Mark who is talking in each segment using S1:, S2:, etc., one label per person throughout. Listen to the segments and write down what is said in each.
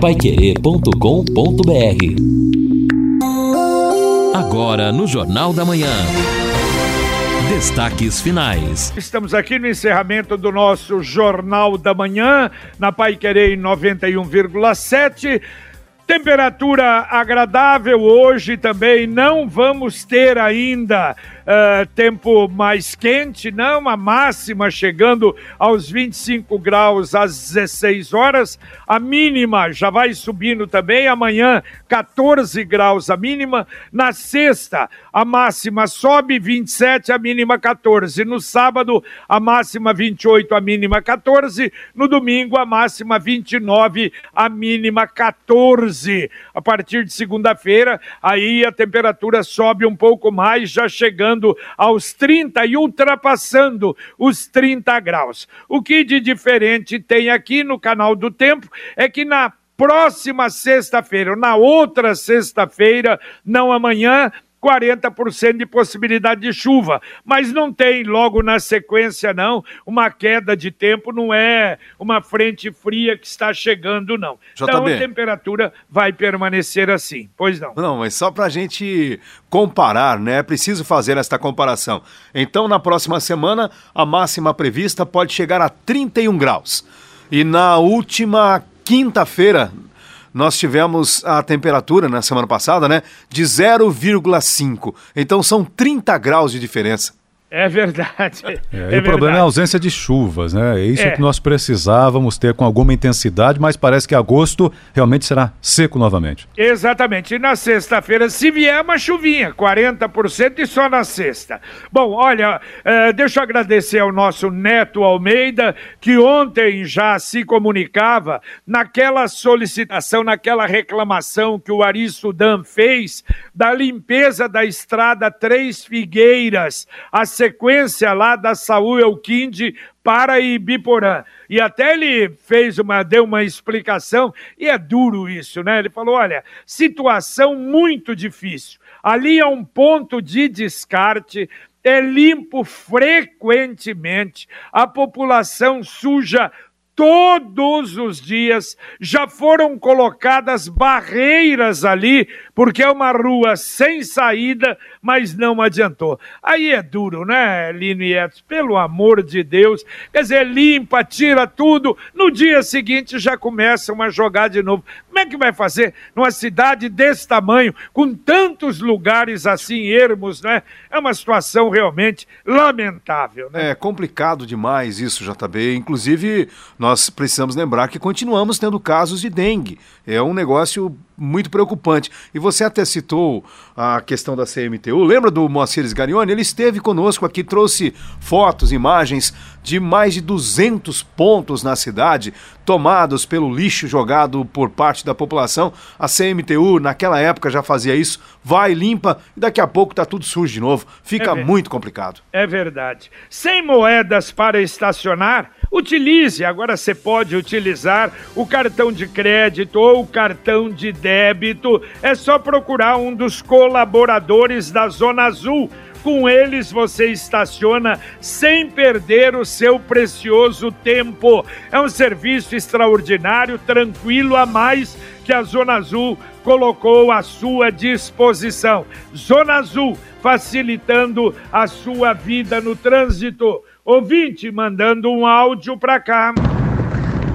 S1: paiquerê.com.br Agora no Jornal da Manhã. Destaques finais.
S2: Estamos aqui no encerramento do nosso Jornal da Manhã, na Pai Querer 91,7. Temperatura agradável hoje também. Não vamos ter ainda uh, tempo mais quente, não. A máxima chegando aos 25 graus às 16 horas. A mínima já vai subindo também. Amanhã, 14 graus a mínima. Na sexta, a máxima sobe 27, a mínima 14. No sábado, a máxima 28, a mínima 14. No domingo, a máxima 29, a mínima 14. A partir de segunda-feira, aí a temperatura sobe um pouco mais, já chegando aos 30 e ultrapassando os 30 graus. O que de diferente tem aqui no canal do Tempo é que na próxima sexta-feira, ou na outra sexta-feira, não amanhã, 40% de possibilidade de chuva, mas não tem logo na sequência não, uma queda de tempo, não é uma frente fria que está chegando não. JB. Então a temperatura vai permanecer assim, pois não.
S3: Não, mas só para a gente comparar, né, é preciso fazer esta comparação. Então na próxima semana a máxima prevista pode chegar a 31 graus. E na última quinta-feira, nós tivemos a temperatura na semana passada, né, de 0,5. Então são 30 graus de diferença.
S2: É verdade.
S4: É, é e o problema é a ausência de chuvas, né? É isso é. que nós precisávamos ter com alguma intensidade, mas parece que agosto realmente será seco novamente.
S2: Exatamente. E na sexta-feira, se vier uma chuvinha, 40% e só na sexta. Bom, olha, é, deixa eu agradecer ao nosso Neto Almeida, que ontem já se comunicava naquela solicitação, naquela reclamação que o Ari Sudan fez da limpeza da estrada Três Figueiras, a sequência lá da Saúl Elquinde para Ibiporã. E até ele fez uma, deu uma explicação, e é duro isso, né? Ele falou: olha, situação muito difícil. Ali é um ponto de descarte, é limpo frequentemente, a população suja todos os dias, já foram colocadas barreiras ali, porque é uma rua sem saída, mas não adiantou. Aí é duro, né, Lino e Edson? Pelo amor de Deus. Quer dizer, limpa, tira tudo, no dia seguinte já começam a jogar de novo. Como é que vai fazer numa cidade desse tamanho, com tantos lugares assim ermos, né? É uma situação realmente lamentável, né?
S3: É complicado demais isso, JB. Inclusive, nós nós precisamos lembrar que continuamos tendo casos de dengue. É um negócio muito preocupante. E você até citou a questão da CMTU. Lembra do Moacir Sgarioni? Ele esteve conosco aqui, trouxe fotos, imagens de mais de 200 pontos na cidade tomados pelo lixo jogado por parte da população. A CMTU, naquela época, já fazia isso. Vai, limpa e daqui a pouco está tudo sujo de novo. Fica é muito complicado.
S2: É verdade. Sem moedas para estacionar, utilize. Agora você pode utilizar o cartão de crédito ou o cartão de débito é só procurar um dos colaboradores da Zona Azul. Com eles você estaciona sem perder o seu precioso tempo. É um serviço extraordinário, tranquilo a mais que a Zona Azul colocou à sua disposição. Zona Azul, facilitando a sua vida no trânsito. Ouvinte mandando um áudio para cá.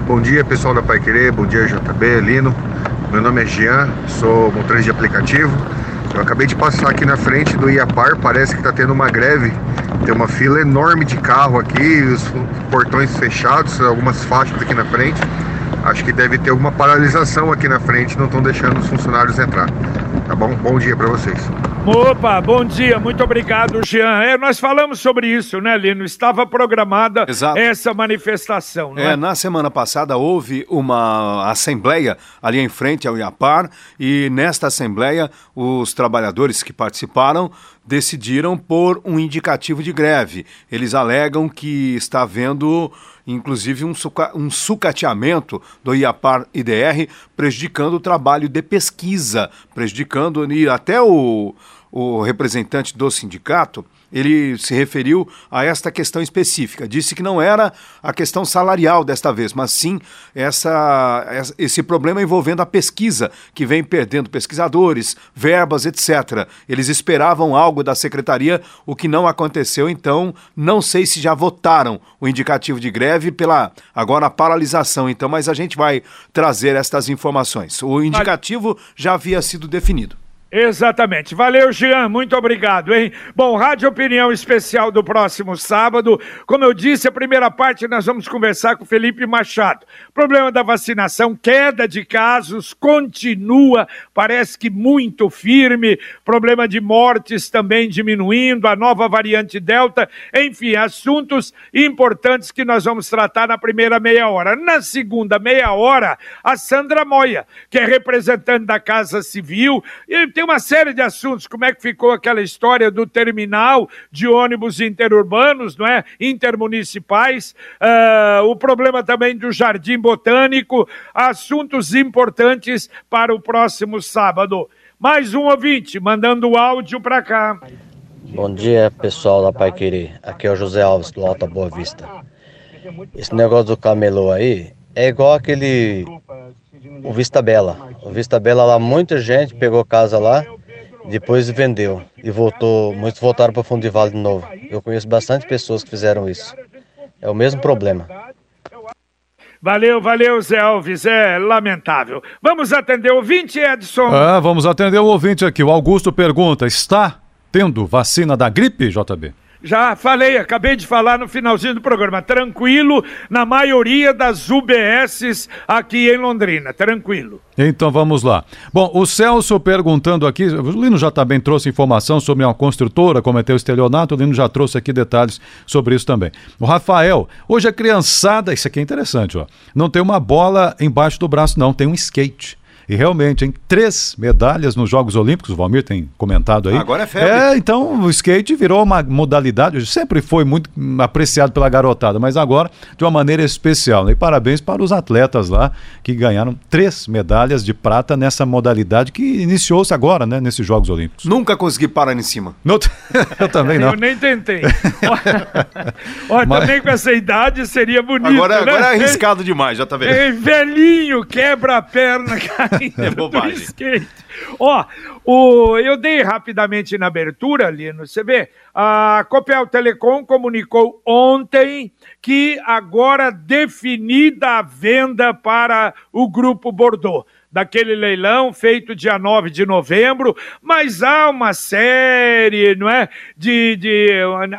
S5: Bom dia, pessoal da Pai Querer, bom dia, JB, Lino. Meu nome é Jean, sou motorista de aplicativo. Eu acabei de passar aqui na frente do IAPAR, parece que está tendo uma greve. Tem uma fila enorme de carro aqui, os portões fechados, algumas faixas aqui na frente. Acho que deve ter alguma paralisação aqui na frente, não estão deixando os funcionários entrar. Tá bom? Bom dia para vocês.
S2: Opa, bom dia, muito obrigado, Jean. É, nós falamos sobre isso, né, Lino? Estava programada Exato. essa manifestação, não é?
S3: Na semana passada houve uma assembleia ali em frente ao IAPAR e nesta assembleia os trabalhadores que participaram decidiram por um indicativo de greve. Eles alegam que está havendo inclusive um, suca um sucateamento do IAPAR IDR, prejudicando o trabalho de pesquisa, prejudicando e até o, o representante do sindicato, ele se referiu a esta questão específica. Disse que não era a questão salarial desta vez, mas sim essa, esse problema envolvendo a pesquisa, que vem perdendo pesquisadores, verbas, etc. Eles esperavam algo da secretaria, o que não aconteceu, então não sei se já votaram o indicativo de greve pela agora paralisação, então, mas a gente vai trazer estas informações. O indicativo já havia sido definido.
S2: Exatamente. Valeu, Jean. Muito obrigado, hein? Bom, Rádio Opinião Especial do próximo sábado. Como eu disse, a primeira parte nós vamos conversar com Felipe Machado. Problema da vacinação, queda de casos, continua, parece que muito firme. Problema de mortes também diminuindo, a nova variante Delta. Enfim, assuntos importantes que nós vamos tratar na primeira meia hora. Na segunda meia hora, a Sandra Moia, que é representante da Casa Civil. E tem uma série de assuntos, como é que ficou aquela história do terminal de ônibus interurbanos, não é? Intermunicipais, uh, o problema também do Jardim Botânico, assuntos importantes para o próximo sábado. Mais um ouvinte mandando o áudio para cá.
S6: Bom dia, pessoal da Pai Querer. Aqui é o José Alves, do Alta Boa Vista. Esse negócio do camelô aí é igual aquele o Vista Bela. O Vista Bela lá, muita gente pegou casa lá, depois vendeu e voltou, muitos voltaram para Fundo de Vale de novo. Eu conheço bastante pessoas que fizeram isso. É o mesmo problema.
S2: Valeu, valeu, Zé Alves, é lamentável. Vamos atender o ouvinte, Edson?
S4: Ah, vamos atender o ouvinte aqui. O Augusto pergunta: está tendo vacina da gripe, JB?
S2: Já falei, acabei de falar no finalzinho do programa. Tranquilo na maioria das UBSs aqui em Londrina. Tranquilo.
S4: Então vamos lá. Bom, o Celso perguntando aqui, o Lino já também trouxe informação sobre uma construtora cometeu estelionato, o Lino já trouxe aqui detalhes sobre isso também. O Rafael, hoje a criançada, isso aqui é interessante, ó, não tem uma bola embaixo do braço, não, tem um skate. E realmente, em três medalhas nos Jogos Olímpicos, o Valmir tem comentado aí.
S3: Agora é febre.
S4: É, então o skate virou uma modalidade, sempre foi muito apreciado pela garotada, mas agora de uma maneira especial. Né? E parabéns para os atletas lá que ganharam três medalhas de prata nessa modalidade que iniciou-se agora, né, nesses Jogos Olímpicos.
S3: Nunca consegui parar em cima.
S4: No... Eu também não.
S2: Eu nem tentei. Olha, mas... também com essa idade seria bonito.
S3: Agora,
S2: né?
S3: agora é arriscado demais, já tá vendo.
S2: É, velhinho, quebra a perna, cara.
S3: É bobagem.
S2: Ó, o, eu dei rapidamente na abertura, Lino, você vê, a Copel Telecom comunicou ontem que agora definida a venda para o Grupo Bordeaux. Daquele leilão feito dia 9 de novembro, mas há uma série, não é, de, de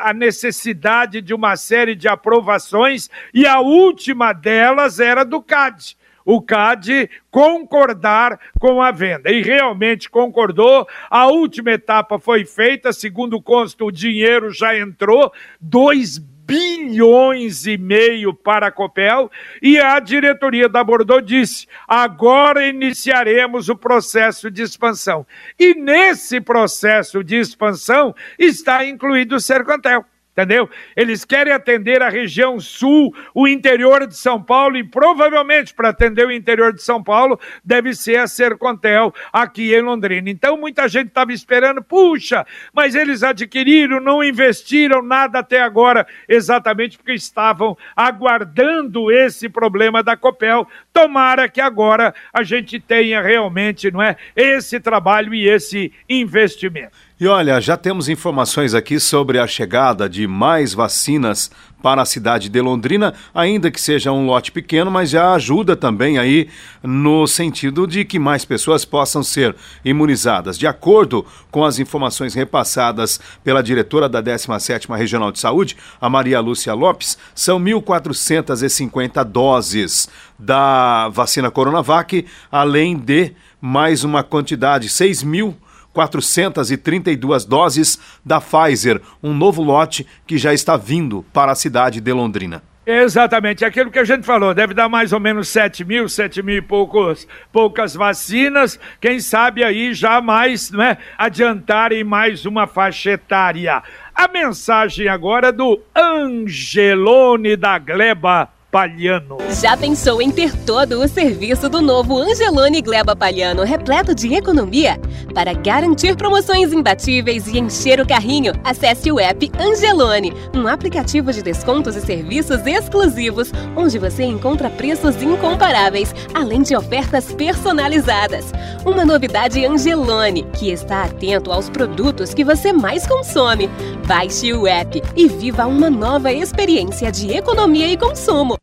S2: a necessidade de uma série de aprovações e a última delas era do CAD o CAD concordar com a venda. E realmente concordou. A última etapa foi feita, segundo consta, o dinheiro já entrou, 2 bilhões e meio para a Copel e a diretoria da Bordeaux disse: agora iniciaremos o processo de expansão. E nesse processo de expansão está incluído o Sercontel entendeu? Eles querem atender a região sul, o interior de São Paulo, e provavelmente para atender o interior de São Paulo deve ser a Sercontel aqui em Londrina. Então muita gente estava esperando, puxa, mas eles adquiriram, não investiram nada até agora, exatamente porque estavam aguardando esse problema da Copel. Tomara que agora a gente tenha realmente, não é, esse trabalho e esse investimento.
S3: E olha, já temos informações aqui sobre a chegada de mais vacinas para a cidade de Londrina, ainda que seja um lote pequeno, mas já ajuda também aí no sentido de que mais pessoas possam ser imunizadas. De acordo com as informações repassadas pela diretora da 17ª Regional de Saúde, a Maria Lúcia Lopes, são 1.450 doses da vacina Coronavac, além de mais uma quantidade, 6 mil 432 doses da Pfizer, um novo lote que já está vindo para a cidade de Londrina.
S2: Exatamente, aquilo que a gente falou, deve dar mais ou menos 7 mil, 7 mil e poucos, poucas vacinas, quem sabe aí já mais, né, adiantarem mais uma faixa etária. A mensagem agora é do Angelone da Gleba Palhano.
S7: Já pensou em ter todo o serviço do novo Angelone Gleba Palhano repleto de economia? Para garantir promoções imbatíveis e encher o carrinho, acesse o app Angelone, um aplicativo de descontos e serviços exclusivos, onde você encontra preços incomparáveis, além de ofertas personalizadas. Uma novidade Angelone, que está atento aos produtos que você mais consome. Baixe o app e viva uma nova experiência de economia e consumo.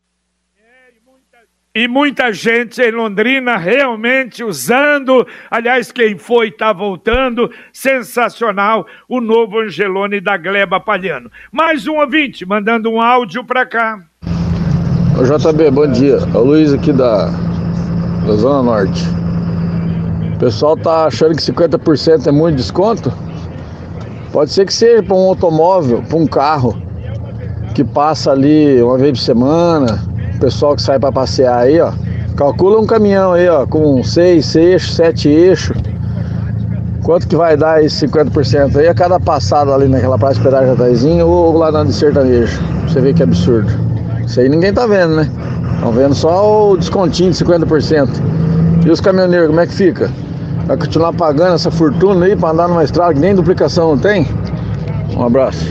S2: E muita gente em Londrina realmente usando. Aliás, quem foi está voltando. Sensacional o novo Angelone da Gleba Palhano. Mais um ouvinte mandando um áudio para cá.
S8: Ô JB, bom dia. É o Luiz aqui da, da Zona Norte. O pessoal tá achando que 50% é muito desconto? Pode ser que seja para um automóvel, para um carro que passa ali uma vez por semana pessoal que sai para passear aí, ó. Calcula um caminhão aí, ó, com seis eixos, sete eixos. Quanto que vai dar esse 50% aí a cada passada ali naquela praça de pedágio Jataizinho ou lá na de sertanejo? Você vê que absurdo. Isso aí ninguém tá vendo, né? Estão vendo só o descontinho de 50%. E os caminhoneiros, como é que fica? Vai continuar pagando essa fortuna aí para andar numa estrada que nem duplicação não tem? Um abraço.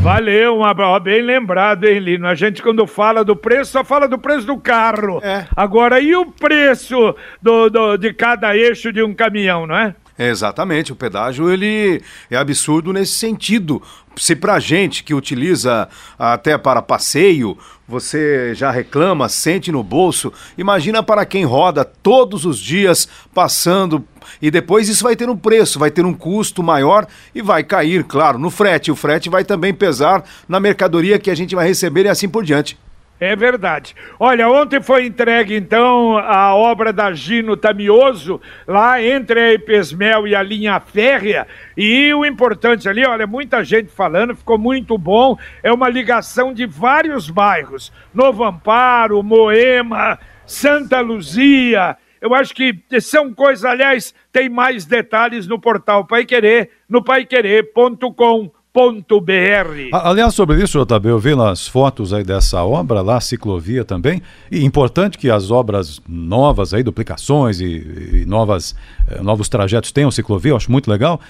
S2: Valeu, uma, bem lembrado, hein, Lino? A gente, quando fala do preço, só fala do preço do carro. É. Agora, e o preço do, do, de cada eixo de um caminhão, não é?
S3: Exatamente, o pedágio ele é absurdo nesse sentido. Se para gente que utiliza até para passeio, você já reclama, sente no bolso, imagina para quem roda todos os dias passando e depois isso vai ter um preço, vai ter um custo maior e vai cair, claro, no frete. O frete vai também pesar na mercadoria que a gente vai receber e assim por diante.
S2: É verdade. Olha, ontem foi entregue então a obra da Gino Tamioso, lá entre a Epesmel e a linha férrea. E o importante ali, olha, muita gente falando, ficou muito bom. É uma ligação de vários bairros: Novo Amparo, Moema, Santa Luzia. Eu acho que são coisas, aliás, tem mais detalhes no portal Pai Querer, no paiquerer.com www.ciclovia.br.
S4: Aliás, sobre isso, JB, eu vi nas fotos aí dessa obra lá, ciclovia também, e importante que as obras novas aí, duplicações e, e novas, eh, novos trajetos tenham ciclovia, eu acho muito legal,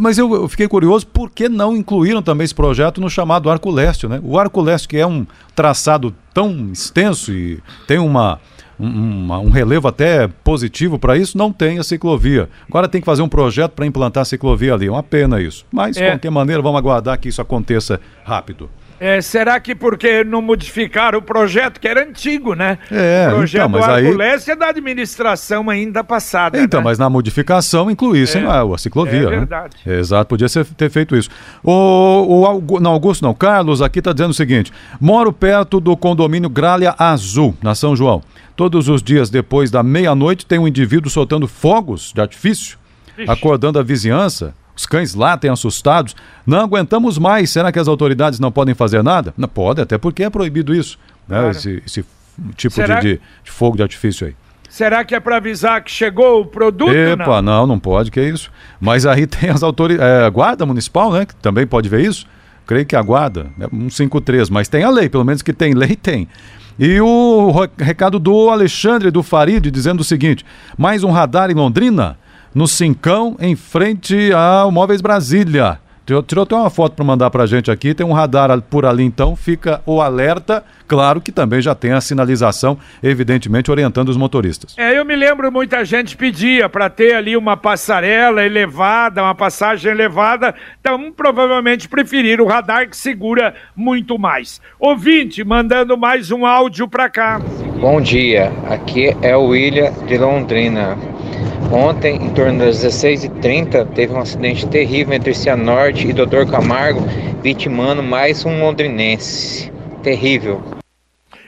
S4: mas eu, eu, fiquei curioso por que não incluíram também esse projeto no chamado Arco Leste, né? O Arco Leste, que é um traçado tão extenso e tem uma um, um relevo até positivo para isso, não tem a ciclovia. Agora tem que fazer um projeto para implantar a ciclovia ali. É uma pena isso. Mas, é. de qualquer maneira, vamos aguardar que isso aconteça rápido.
S2: É, será que porque não modificaram o projeto, que era antigo, né?
S4: É,
S2: o projeto
S4: então, mas aí...
S2: é da administração ainda passada.
S4: Então,
S2: né?
S4: mas na modificação incluíssem é. a, a ciclovia. É
S2: né? verdade.
S4: Né? Exato, podia ser, ter feito isso. O, o não, Augusto não, Carlos aqui está dizendo o seguinte: moro perto do condomínio Gralha Azul, na São João. Todos os dias depois da meia-noite tem um indivíduo soltando fogos de artifício, Ixi. acordando a vizinhança. Os cães latem assustados. Não aguentamos mais. Será que as autoridades não podem fazer nada? Não pode, até porque é proibido isso. Né? Claro. Esse, esse, tipo de, de, de, fogo de artifício aí.
S2: Será que é para avisar que chegou o produto?
S4: Epa, não, não, não pode, que é isso. Mas aí tem as autoridades. É, a Guarda Municipal, né? Que também pode ver isso. Creio que a Guarda, é 153, mas tem a lei, pelo menos que tem lei, tem. E o recado do Alexandre do Farid dizendo o seguinte: mais um radar em Londrina, no Cincão, em frente ao Móveis Brasília. Tirou até uma foto para mandar para a gente aqui, tem um radar por ali então, fica o alerta, claro que também já tem a sinalização, evidentemente orientando os motoristas.
S2: É, eu me lembro muita gente pedia para ter ali uma passarela elevada, uma passagem elevada, então provavelmente preferiram o radar que segura muito mais. Ouvinte, mandando mais um áudio para cá.
S9: Bom dia, aqui é o William de Londrina. Ontem, em torno das 16h30, teve um acidente terrível entre Cianorte e Doutor Camargo, vitimando mais um londrinense. Terrível.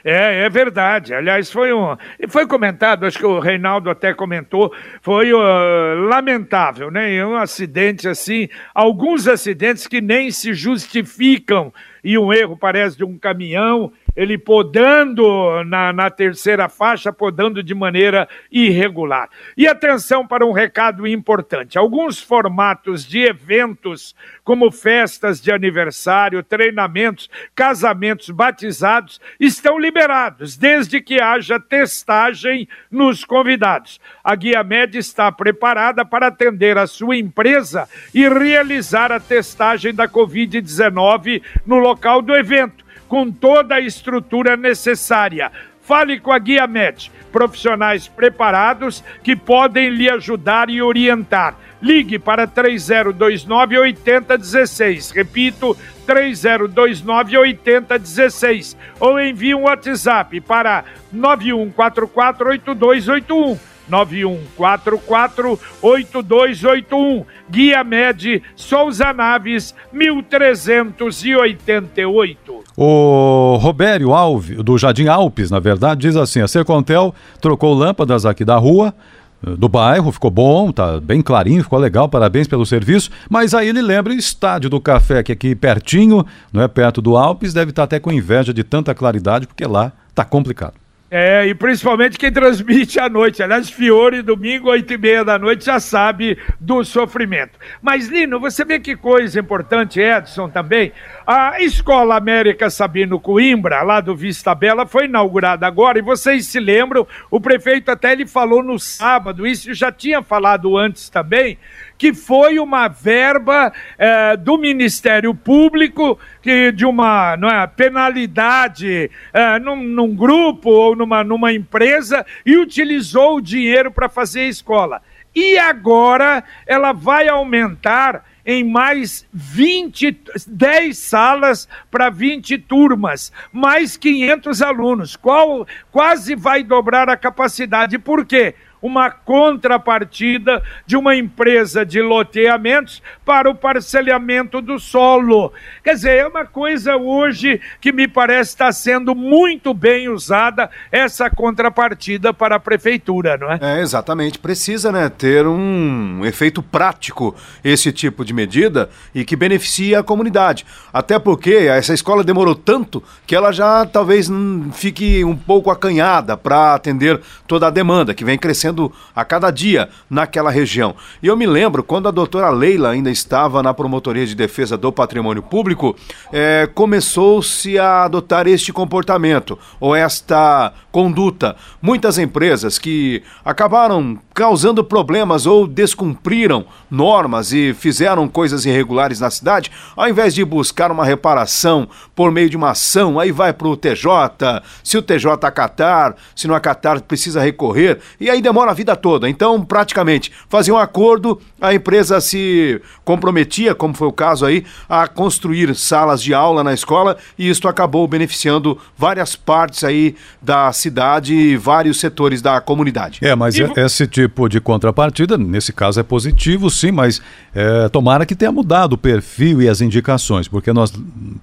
S2: É, é verdade. Aliás, foi um. Foi comentado, acho que o Reinaldo até comentou, foi uh, lamentável, né? Um acidente assim, alguns acidentes que nem se justificam. E um erro parece de um caminhão ele podando na, na terceira faixa, podando de maneira irregular. E atenção para um recado importante: alguns formatos de eventos, como festas de aniversário, treinamentos, casamentos, batizados, estão liberados, desde que haja testagem nos convidados. A Guia Med está preparada para atender a sua empresa e realizar a testagem da Covid-19 no local do evento, com toda a estrutura necessária. Fale com a Guia Med, profissionais preparados que podem lhe ajudar e orientar. Ligue para 3029 8016. Repito, 3029 8016. Ou envie um WhatsApp para 9144 8281. 91448281. Guia Med Souza Naves 1388.
S4: O Robério Alves, do Jardim Alpes, na verdade, diz assim: a Sercontel trocou lâmpadas aqui da rua do bairro, ficou bom, tá bem clarinho, ficou legal, parabéns pelo serviço. Mas aí ele lembra o estádio do café, que aqui pertinho, não é perto do Alpes, deve estar até com inveja de tanta claridade, porque lá tá complicado.
S2: É, e principalmente quem transmite à noite. Aliás, Fiore, domingo, oito e meia da noite, já sabe do sofrimento. Mas, Lino, você vê que coisa importante, Edson, também. A Escola América Sabino Coimbra, lá do Vista Bela, foi inaugurada agora, e vocês se lembram, o prefeito até ele falou no sábado, isso já tinha falado antes também, que foi uma verba é, do Ministério Público que de uma não é, penalidade é, num, num, grupo ou numa, numa empresa e utilizou o dinheiro para fazer escola. E agora ela vai aumentar em mais 20, 10 salas para 20 turmas, mais 500 alunos. Qual quase vai dobrar a capacidade. Por quê? Uma contrapartida de uma empresa de loteamentos para o parcelamento do solo. Quer dizer, é uma coisa hoje que me parece estar sendo muito bem usada essa contrapartida para a prefeitura, não é?
S3: É, exatamente. Precisa, né, ter um efeito prático esse tipo de medida e que beneficie a comunidade. Até porque essa escola demorou tanto que ela já talvez fique um pouco acanhada para atender toda a demanda que vem crescendo a cada dia naquela região. E eu me lembro, quando a doutora Leila ainda estava na Promotoria de Defesa do Patrimônio Público, é, começou-se a adotar este comportamento ou esta conduta. Muitas empresas que acabaram causando problemas ou descumpriram normas e fizeram coisas irregulares na cidade, ao invés de buscar uma reparação por meio de uma ação, aí vai para o TJ, se o TJ acatar, se não acatar, precisa recorrer, e aí demora a vida toda. Então, praticamente, fazia um acordo, a empresa se comprometia, como foi o caso aí, a construir salas de aula na escola, e isto acabou beneficiando várias partes aí da cidade e vários setores da comunidade.
S4: É, mas e... esse tipo de contrapartida, nesse caso é positivo, sim, mas é, tomara que tenha mudado o perfil e as indicações, porque nós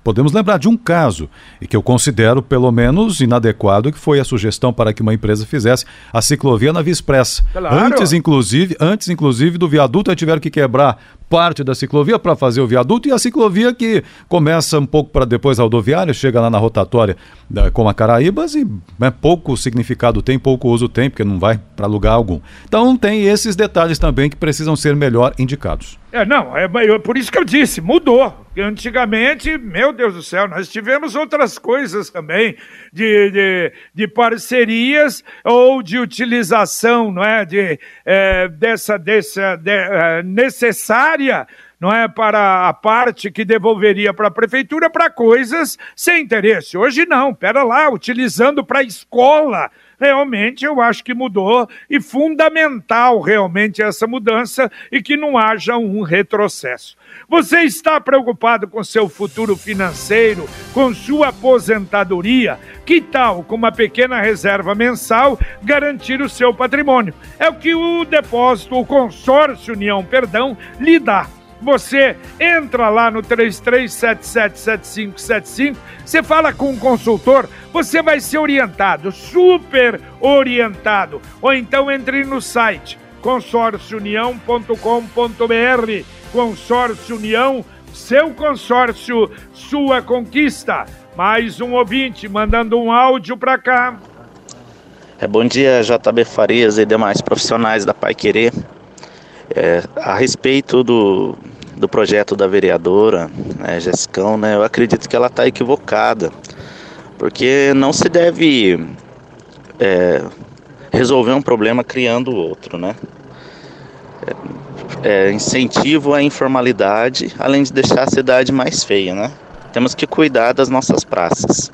S4: podemos lembrar de um caso, e que eu considero pelo menos inadequado, que foi a sugestão para que uma empresa fizesse a ciclovia na Via Expressa. Claro. Antes, inclusive, antes, inclusive, do viaduto, tiveram que quebrar parte da ciclovia para fazer o viaduto e a ciclovia que começa um pouco para depois a rodoviária, chega lá na rotatória da, com a Caraíbas e né, pouco significado tem, pouco uso tem, porque não vai para lugar algum. Então tem esses detalhes também que precisam ser melhor indicados.
S2: É, não, é, por isso que eu disse, mudou. Antigamente, meu Deus do céu, nós tivemos outras coisas também, de, de, de parcerias ou de utilização, não é, de, é, dessa, dessa de, é, necessária não é para a parte que devolveria para a prefeitura para coisas sem interesse. Hoje não, pera lá, utilizando para a escola realmente eu acho que mudou e fundamental realmente essa mudança e que não haja um retrocesso. Você está preocupado com seu futuro financeiro, com sua aposentadoria? Que tal, com uma pequena reserva mensal, garantir o seu patrimônio? É o que o depósito, o consórcio União Perdão, lhe dá você entra lá no 33777575, você fala com um consultor, você vai ser orientado, super orientado. Ou então entre no site consórciounião.com.br. Consórcio União, seu consórcio, sua conquista. Mais um ouvinte mandando um áudio para cá.
S10: É, bom dia, JB Farias e demais profissionais da Pai Querer. É, a respeito do, do projeto da vereadora, né, Jessicão, né, eu acredito que ela está equivocada, porque não se deve é, resolver um problema criando outro, né? É, é, incentivo à informalidade, além de deixar a cidade mais feia, né? Temos que cuidar das nossas praças.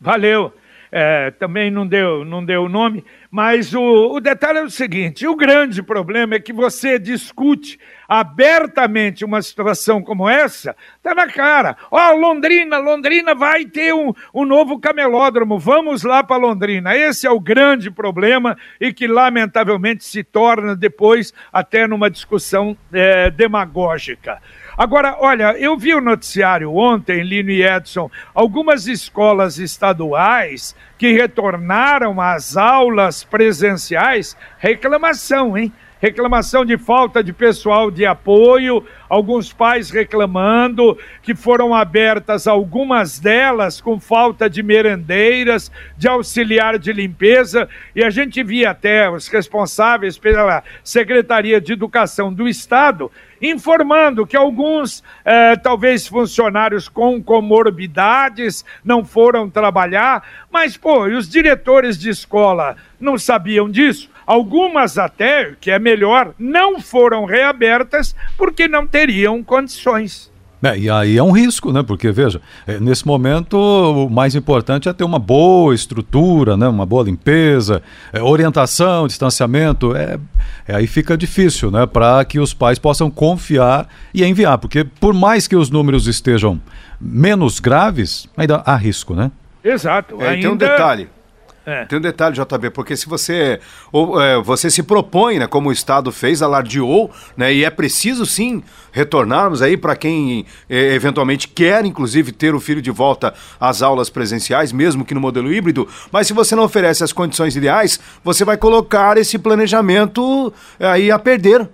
S2: Valeu é, também não deu não deu o nome, mas o, o detalhe é o seguinte: o grande problema é que você discute abertamente uma situação como essa, tá na cara. Ó, oh, Londrina, Londrina vai ter um, um novo camelódromo, vamos lá para Londrina. Esse é o grande problema e que, lamentavelmente, se torna depois até numa discussão é, demagógica. Agora, olha, eu vi o noticiário ontem, Lino e Edson, algumas escolas estaduais que retornaram às aulas presenciais, reclamação, hein? Reclamação de falta de pessoal de apoio, alguns pais reclamando que foram abertas algumas delas com falta de merendeiras, de auxiliar de limpeza, e a gente via até os responsáveis pela Secretaria de Educação do Estado informando que alguns, eh, talvez funcionários com comorbidades, não foram trabalhar, mas, pô, e os diretores de escola não sabiam disso? Algumas até, que é melhor, não foram reabertas porque não teriam condições.
S4: É, e aí é um risco, né? Porque, veja, é, nesse momento o mais importante é ter uma boa estrutura, né? uma boa limpeza, é, orientação, distanciamento. É, é aí fica difícil, né? Para que os pais possam confiar e enviar. Porque, por mais que os números estejam menos graves, ainda há risco, né?
S2: Exato.
S3: É, ainda... Tem um detalhe. É. Tem um detalhe, JB, porque se você ou, é, você se propõe, né, como o Estado fez, alardeou, né, e é preciso sim retornarmos aí para quem é, eventualmente quer, inclusive, ter o filho de volta às aulas presenciais, mesmo que no modelo híbrido, mas se você não oferece as condições ideais, você vai colocar esse planejamento é, aí a perder.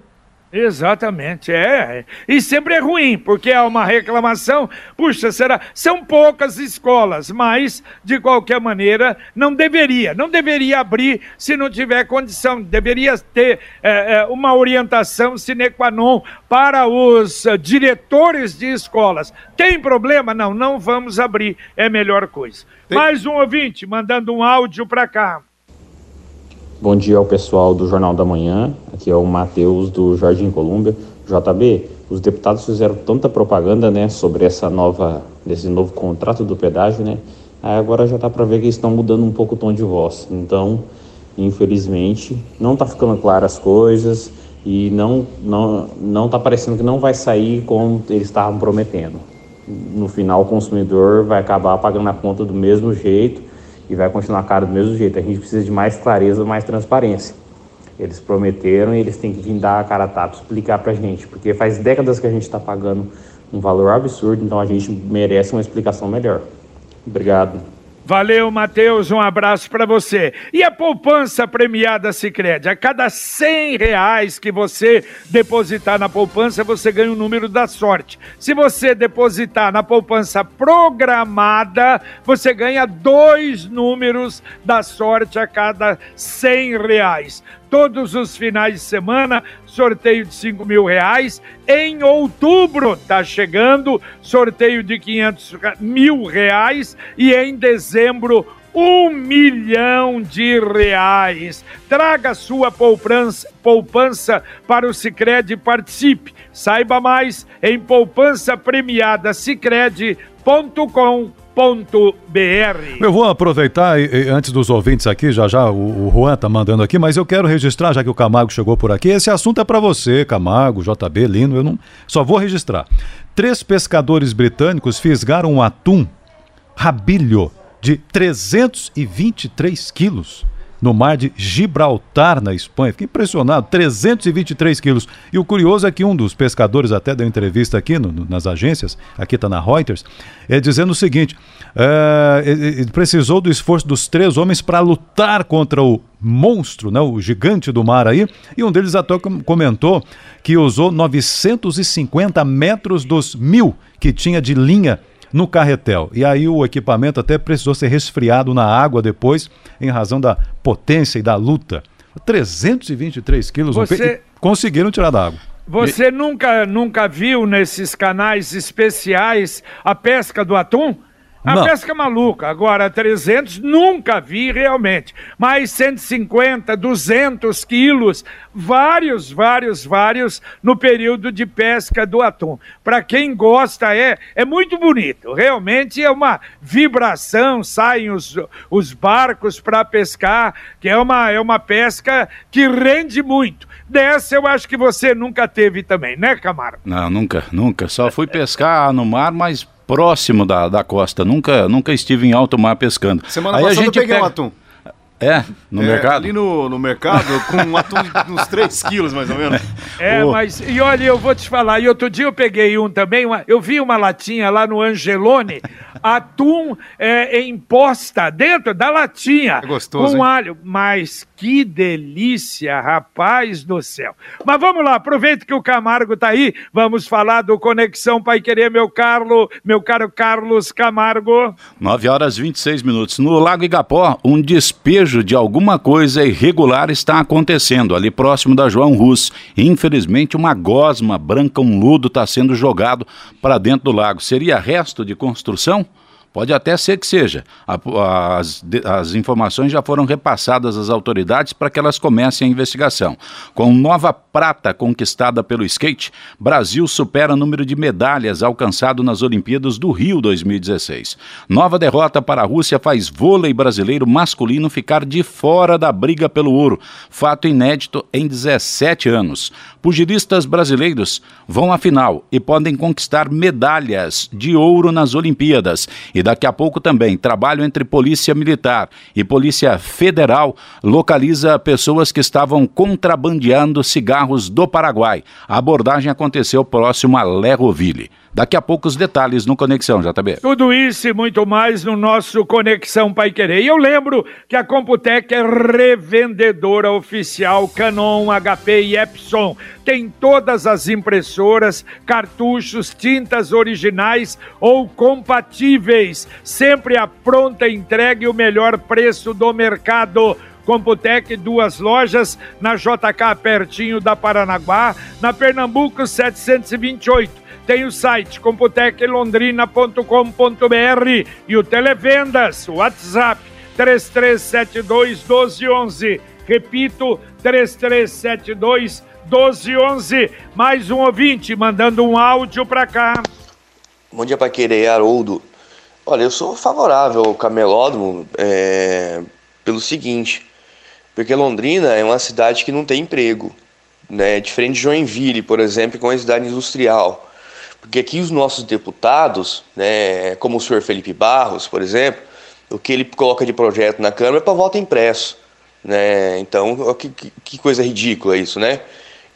S2: Exatamente, é. E sempre é ruim, porque há uma reclamação. Puxa, será? São poucas escolas, mas, de qualquer maneira, não deveria. Não deveria abrir se não tiver condição. Deveria ter é, é, uma orientação sine qua non para os uh, diretores de escolas. Tem problema? Não, não vamos abrir. É melhor coisa. Tem... Mais um ouvinte mandando um áudio para cá.
S11: Bom dia ao pessoal do Jornal da Manhã. Aqui é o Matheus do Jardim Colômbia. JB, os deputados fizeram tanta propaganda, né, sobre essa nova, desse novo contrato do pedágio, né? Aí agora já tá para ver que eles estão mudando um pouco o tom de voz. Então, infelizmente, não tá ficando claras as coisas e não não não tá parecendo que não vai sair como eles estavam prometendo. No final, o consumidor vai acabar pagando a conta do mesmo jeito e vai continuar caro do mesmo jeito. A gente precisa de mais clareza, mais transparência. Eles prometeram e eles têm que vir dar a cara a tapa, explicar pra gente, porque faz décadas que a gente está pagando um valor absurdo, então a gente merece uma explicação melhor. Obrigado.
S2: Valeu, Matheus, um abraço para você. E a poupança premiada Sicredi, a cada cem reais que você depositar na poupança, você ganha o número da sorte. Se você depositar na poupança programada, você ganha dois números da sorte a cada cem reais todos os finais de semana, sorteio de 5 mil reais. Em outubro, tá chegando, sorteio de 500 mil reais. E em dezembro, um milhão de reais. Traga sua poupança, poupança para o Cicred e participe. Saiba mais em poupança premiada cicred.com.br
S4: eu vou aproveitar, antes dos ouvintes aqui, já já o, o Juan tá mandando aqui, mas eu quero registrar, já que o Camargo chegou por aqui, esse assunto é para você, Camargo, JB, Lino, eu não, só vou registrar. Três pescadores britânicos fisgaram um atum rabilho de 323 quilos no mar de Gibraltar, na Espanha. Fiquei impressionado, 323 quilos. E o curioso é que um dos pescadores até deu entrevista aqui no, nas agências, aqui está na Reuters, é dizendo o seguinte: é, ele precisou do esforço dos três homens para lutar contra o monstro, né, o gigante do mar aí, e um deles até comentou que usou 950 metros dos mil que tinha de linha no carretel. E aí o equipamento até precisou ser resfriado na água depois, em razão da potência e da luta. 323 quilos,
S2: Você-
S4: e conseguiram tirar da água.
S2: Você nunca, nunca viu nesses canais especiais a pesca do atum? A
S4: Não.
S2: pesca maluca. Agora, 300 nunca vi realmente. Mas 150, 200 quilos, vários, vários, vários no período de pesca do atum. Para quem gosta, é, é muito bonito. Realmente é uma vibração, saem os, os barcos para pescar, que é uma, é uma pesca que rende muito. Dessa eu acho que você nunca teve também, né, Camargo?
S12: Não, nunca, nunca. Só fui pescar no mar, mas próximo da, da costa. Nunca, nunca estive em alto mar pescando.
S3: Semana
S12: Aí a
S3: passada eu
S12: gente
S3: peguei um
S12: pega-
S3: atum.
S12: É, no
S3: É,
S12: mercado.
S3: Ali no, no mercado, com um atum de uns 3 quilos, mais ou menos.
S2: É,
S12: Ô.
S2: mas, e olha, eu vou te falar, e outro dia eu peguei um também, uma- eu vi uma latinha lá no Angelone, atum é, em posta, dentro da latinha.
S3: É gostoso,
S2: Com
S3: hein?
S2: alho, mas que delícia, rapaz do céu. Mas vamos lá, aproveita que o Camargo tá aí, vamos falar do Conexão Pai Querer, meu Carlo, meu caro Carlos Camargo.
S12: 9 horas 26 minutos. No Lago Igapó, um despejo de alguma coisa irregular está acontecendo ali próximo da João Rus. Infelizmente, uma gosma branca, um ludo, está sendo jogado para dentro do lago. Seria resto de construção? Pode até ser que seja. As, as informações já foram repassadas às autoridades para que elas comecem a investigação. Com nova prata conquistada pelo skate, Brasil supera o número de medalhas alcançado nas Olimpíadas do Rio 2016. Nova derrota para a Rússia faz vôlei brasileiro masculino ficar de fora da briga pelo ouro. Fato inédito em 17 anos. Pugilistas brasileiros vão à final e podem conquistar medalhas de ouro nas Olimpíadas. E daqui a pouco também, trabalho entre Polícia Militar e Polícia Federal localiza pessoas que estavam contrabandeando cigarros do Paraguai. A abordagem aconteceu próximo a Lerroville. Daqui a pouco os detalhes no Conexão, JB.
S2: Tudo isso e muito mais no nosso Conexão Pai Querer. E eu lembro que a Computec é revendedora oficial Canon, HP e Epson. Tem todas as impressoras, cartuchos, tintas originais ou compatíveis. Sempre a pronta entrega e o melhor preço do mercado. Computec, duas lojas, na JK pertinho da Paranaguá, na Pernambuco 728. Tem o site computeclondrina.com.br e o Televendas, WhatsApp 3372 1211. Repito, 3372 1211. Mais um ouvinte mandando um áudio para cá.
S13: Bom dia, Paquerê, Haroldo. Olha, eu sou favorável ao camelódromo é, pelo seguinte, porque Londrina é uma cidade que não tem emprego, né? Diferente de Joinville, por exemplo, que é uma cidade industrial. Porque aqui os nossos deputados, né, como o senhor Felipe Barros, por exemplo, o que ele coloca de projeto na Câmara é para voto impresso. Né? Então, que, que- coisa ridícula isso, né?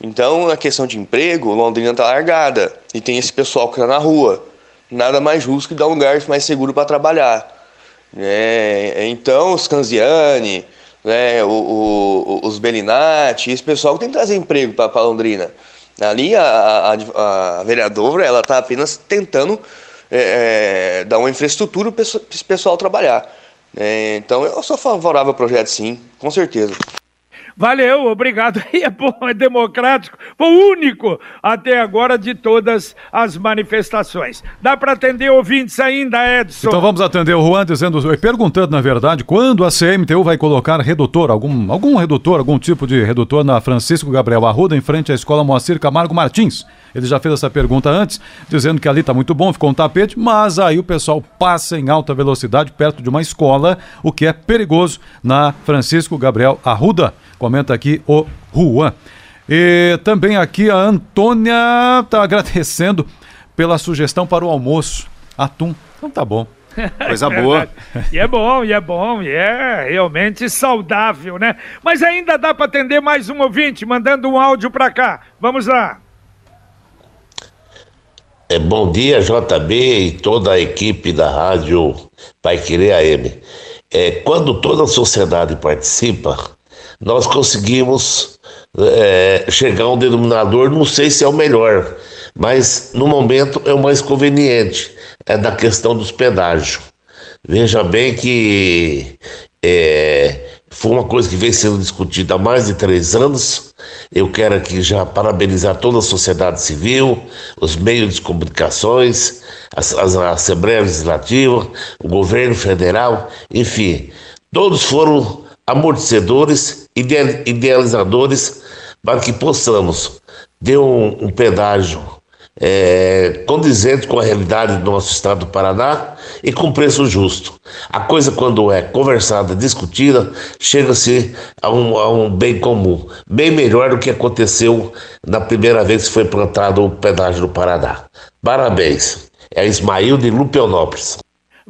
S13: Então, a questão de emprego, Londrina está largada. E tem esse pessoal que está na rua. Nada mais justo que dar um lugar mais seguro para trabalhar. né? Então, os Canziani, né, o- o- os Bellinati, esse pessoal tem que trazer emprego para Londrina. Ali, a, a- a vereadora, ela está apenas tentando é, é, dar uma infraestrutura para esse pessoal trabalhar. né? então, eu sou favorável ao projeto, sim, com certeza.
S2: Valeu, obrigado. É bom, é democrático, foi o único até agora de todas as manifestações. Dá para atender ouvintes ainda, Edson?
S4: Então vamos atender o Juan dizendo, perguntando na verdade, quando a CMTU vai colocar redutor, algum, algum redutor, algum tipo de redutor na Francisco Gabriel Arruda, em frente à escola Moacir Camargo Martins. Ele já fez essa pergunta antes, dizendo que ali está muito bom, ficou um tapete, mas aí o pessoal passa em alta velocidade perto de uma escola, o que é perigoso na Francisco Gabriel Arruda. Comenta aqui o Juan. E também aqui a Antônia está agradecendo pela sugestão para o almoço. Atum. Então tá bom.
S3: Coisa boa.
S2: E é bom, e é bom, e é realmente saudável, né? Mas ainda dá para atender mais um ouvinte, mandando um áudio para cá. Vamos lá.
S14: É, bom dia, JB e toda a equipe da rádio Pai Querer AM. É, quando toda a sociedade participa, nós conseguimos é, chegar a um denominador, não sei se é o melhor, mas no momento é o mais conveniente. é da questão dos pedágios. Veja bem que é, foi uma coisa que vem sendo discutida há mais de três anos. Eu quero aqui já parabenizar toda a sociedade civil, os meios de comunicações, a Assembleia Legislativa, o governo federal, enfim, todos foram amortecedores, idealizadores para que possamos ter um, um pedágio é, condizente com a realidade do nosso estado do Paraná e com preço justo. A coisa, quando é conversada, discutida, chega-se a um, a um bem comum, bem melhor do que aconteceu na primeira vez que foi plantado o pedágio do Paraná. Parabéns. É Ismail de Lupeonópolis.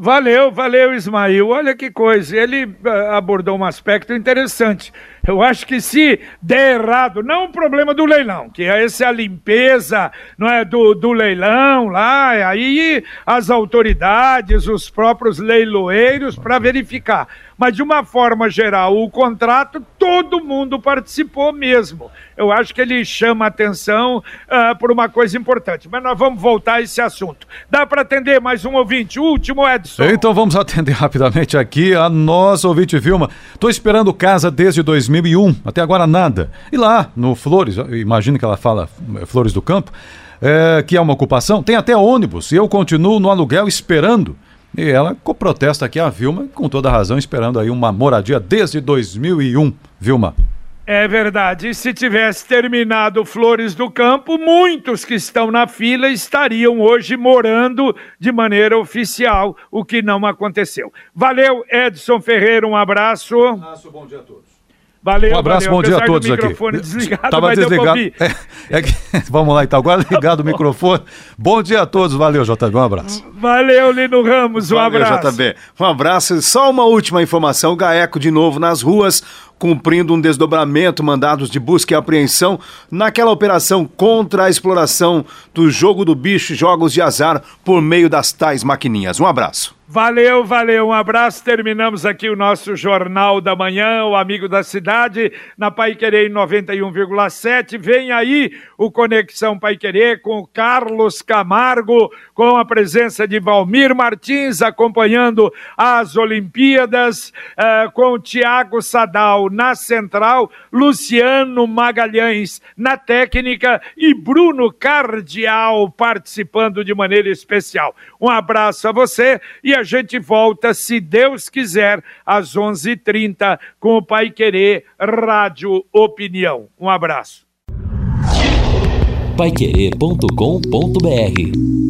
S2: Valeu, valeu, Ismail. Olha que coisa. Ele uh, abordou um aspecto interessante. Eu acho que se der errado, não o problema do leilão, que essa é a limpeza não é, do, do leilão lá, aí as autoridades, os próprios leiloeiros para verificar. Mas de uma forma geral, o contrato, todo mundo participou mesmo. Eu acho que ele chama atenção uh, por uma coisa importante. Mas nós vamos voltar a esse assunto. Dá para atender mais um ouvinte? O último, Edson.
S4: Então vamos atender rapidamente aqui a nossa ouvinte Vilma. Estou esperando casa desde 2000 2001, até agora nada. E lá, no Flores, imagino que ela fala eh, Flores do Campo, é, que é uma ocupação, tem até ônibus, e eu continuo no aluguel esperando. E ela protesta aqui a Vilma, com toda razão, esperando aí uma moradia desde 2001. Vilma.
S2: É verdade. E se tivesse terminado Flores do Campo, muitos que estão na fila estariam hoje morando de maneira oficial, o que não aconteceu. Valeu, Edson Ferreira, um abraço. Um abraço, bom dia a todos. Valeu,
S4: um abraço,
S2: valeu.
S4: bom dia a todos aqui.
S2: Desligado,
S4: Tava desligado. É, é que, vamos lá então, agora ligado o microfone. Bom dia a todos, valeu, JB, um abraço.
S2: Valeu, Lino Ramos, um valeu, abraço.
S3: JB. Um abraço. Só uma última informação: o Gaeco de novo nas ruas, cumprindo um desdobramento, mandados de busca e apreensão naquela operação contra a exploração do jogo do bicho, jogos de azar, por meio das tais maquininhas. Um abraço.
S2: Valeu, valeu, um abraço. Terminamos aqui o nosso Jornal da Manhã, o Amigo da Cidade, na Pai Querer 91,7. Vem aí o Conexão Pai Querer com Carlos Camargo, com a presença de Valmir Martins, acompanhando as Olimpíadas, uh, com Tiago Sadal na central, Luciano Magalhães na técnica e Bruno Cardial participando de maneira especial. Um abraço a você e a gente volta, se Deus quiser, às 11:30 h 30 com o Pai Querer Rádio Opinião. Um abraço.
S1: Paiquerê.com.br